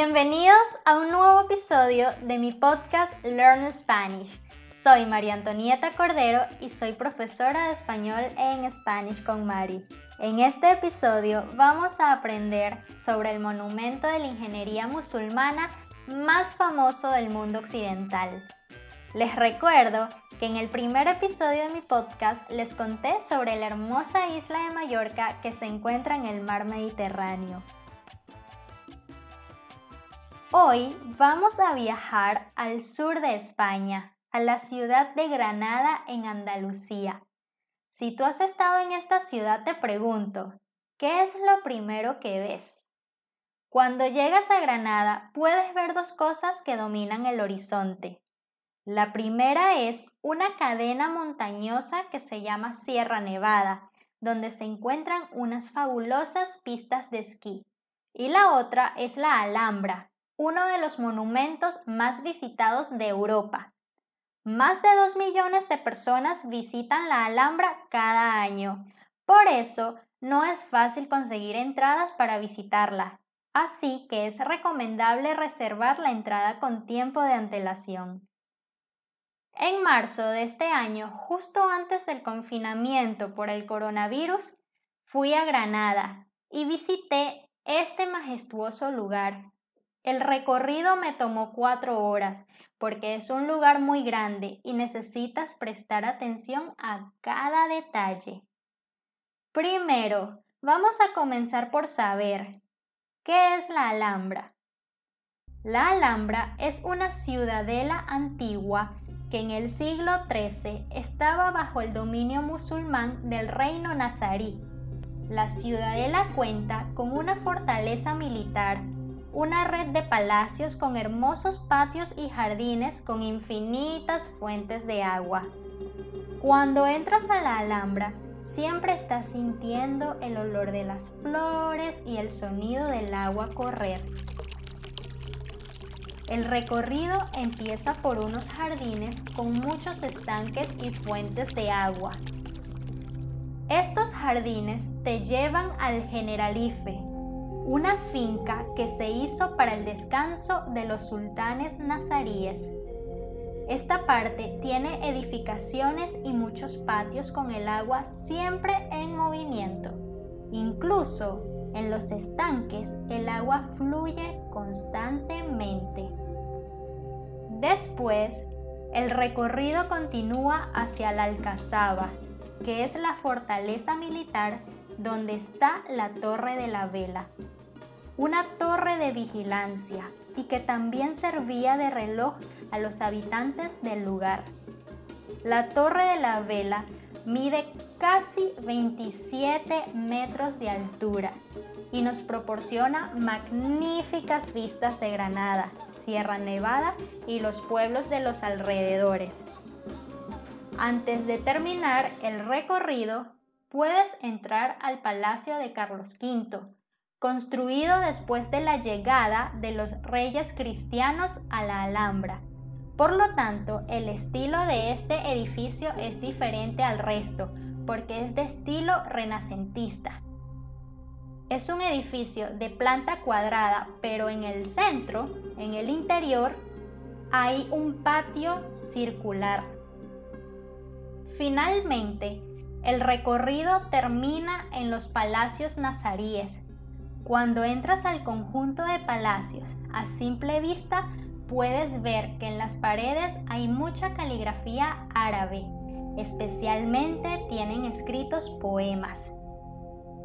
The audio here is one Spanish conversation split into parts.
Bienvenidos a un nuevo episodio de mi podcast Learn Spanish. Soy María Antonieta Cordero y soy profesora de español en Spanish con Mari. En este episodio vamos a aprender sobre el monumento de la ingeniería musulmana más famoso del mundo occidental. Les recuerdo que en el primer episodio de mi podcast les conté sobre la hermosa isla de Mallorca que se encuentra en el mar Mediterráneo. Hoy vamos a viajar al sur de España, a la ciudad de Granada en Andalucía. Si tú has estado en esta ciudad te pregunto, ¿qué es lo primero que ves? Cuando llegas a Granada puedes ver dos cosas que dominan el horizonte. La primera es una cadena montañosa que se llama Sierra Nevada, donde se encuentran unas fabulosas pistas de esquí. Y la otra es la Alhambra, uno de los monumentos más visitados de Europa. Más de 2 millones de personas visitan la Alhambra cada año. Por eso, no es fácil conseguir entradas para visitarla, así que es recomendable reservar la entrada con tiempo de antelación. En marzo de este año, justo antes del confinamiento por el coronavirus, fui a Granada y visité este majestuoso lugar. El recorrido me tomó cuatro horas porque es un lugar muy grande y necesitas prestar atención a cada detalle. Primero, vamos a comenzar por saber qué es la Alhambra. La Alhambra es una ciudadela antigua que en el siglo XIII estaba bajo el dominio musulmán del reino nazarí. La ciudadela cuenta con una fortaleza militar, una red de palacios con hermosos patios y jardines con infinitas fuentes de agua. Cuando entras a la Alhambra, siempre estás sintiendo el olor de las flores y el sonido del agua correr. El recorrido empieza por unos jardines con muchos estanques y fuentes de agua. Estos jardines te llevan al Generalife, una finca que se hizo para el descanso de los sultanes nazaríes. Esta parte tiene edificaciones y muchos patios con el agua siempre en movimiento. Incluso en los estanques el agua fluye constantemente. Después, el recorrido continúa hacia la Alcazaba, que es la fortaleza militar donde está la Torre de la Vela, una torre de vigilancia y que también servía de reloj a los habitantes del lugar. La Torre de la Vela mide casi 27 metros de altura y nos proporciona magníficas vistas de Granada, Sierra Nevada y los pueblos de los alrededores. Antes de terminar el recorrido, puedes entrar al Palacio de Carlos V, construido después de la llegada de los reyes cristianos a la Alhambra. Por lo tanto, el estilo de este edificio es diferente al resto, porque es de estilo renacentista. Es un edificio de planta cuadrada, pero en el centro, en el interior, hay un patio circular. Finalmente, el recorrido termina en los palacios nazaríes. Cuando entras al conjunto de palacios a simple vista, puedes ver que en las paredes hay mucha caligrafía árabe. Especialmente tienen escritos poemas.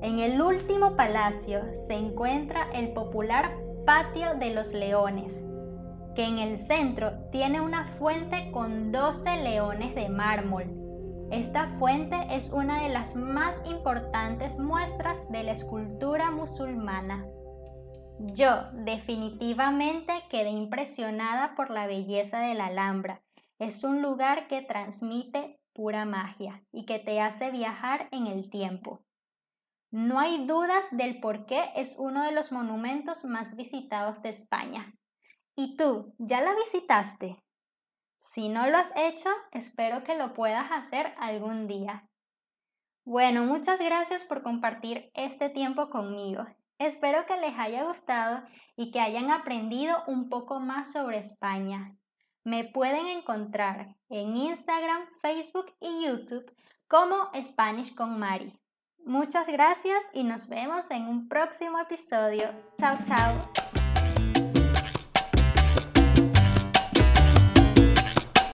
En el último palacio se encuentra el popular Patio de los Leones, que en el centro tiene una fuente con 12 leones de mármol. Esta fuente es una de las más importantes muestras de la escultura musulmana. Yo definitivamente quedé impresionada por la belleza de la Alhambra. Es un lugar que transmite pura magia y que te hace viajar en el tiempo. No hay dudas del por qué es uno de los monumentos más visitados de España. ¿Y tú, ya la visitaste? Si no lo has hecho, espero que lo puedas hacer algún día. Bueno, muchas gracias por compartir este tiempo conmigo Espero que les haya gustado y que hayan aprendido un poco más sobre España. Me pueden encontrar en Instagram, Facebook y YouTube como Spanish con Mari. Muchas gracias y nos vemos en un próximo episodio. Chao, chao.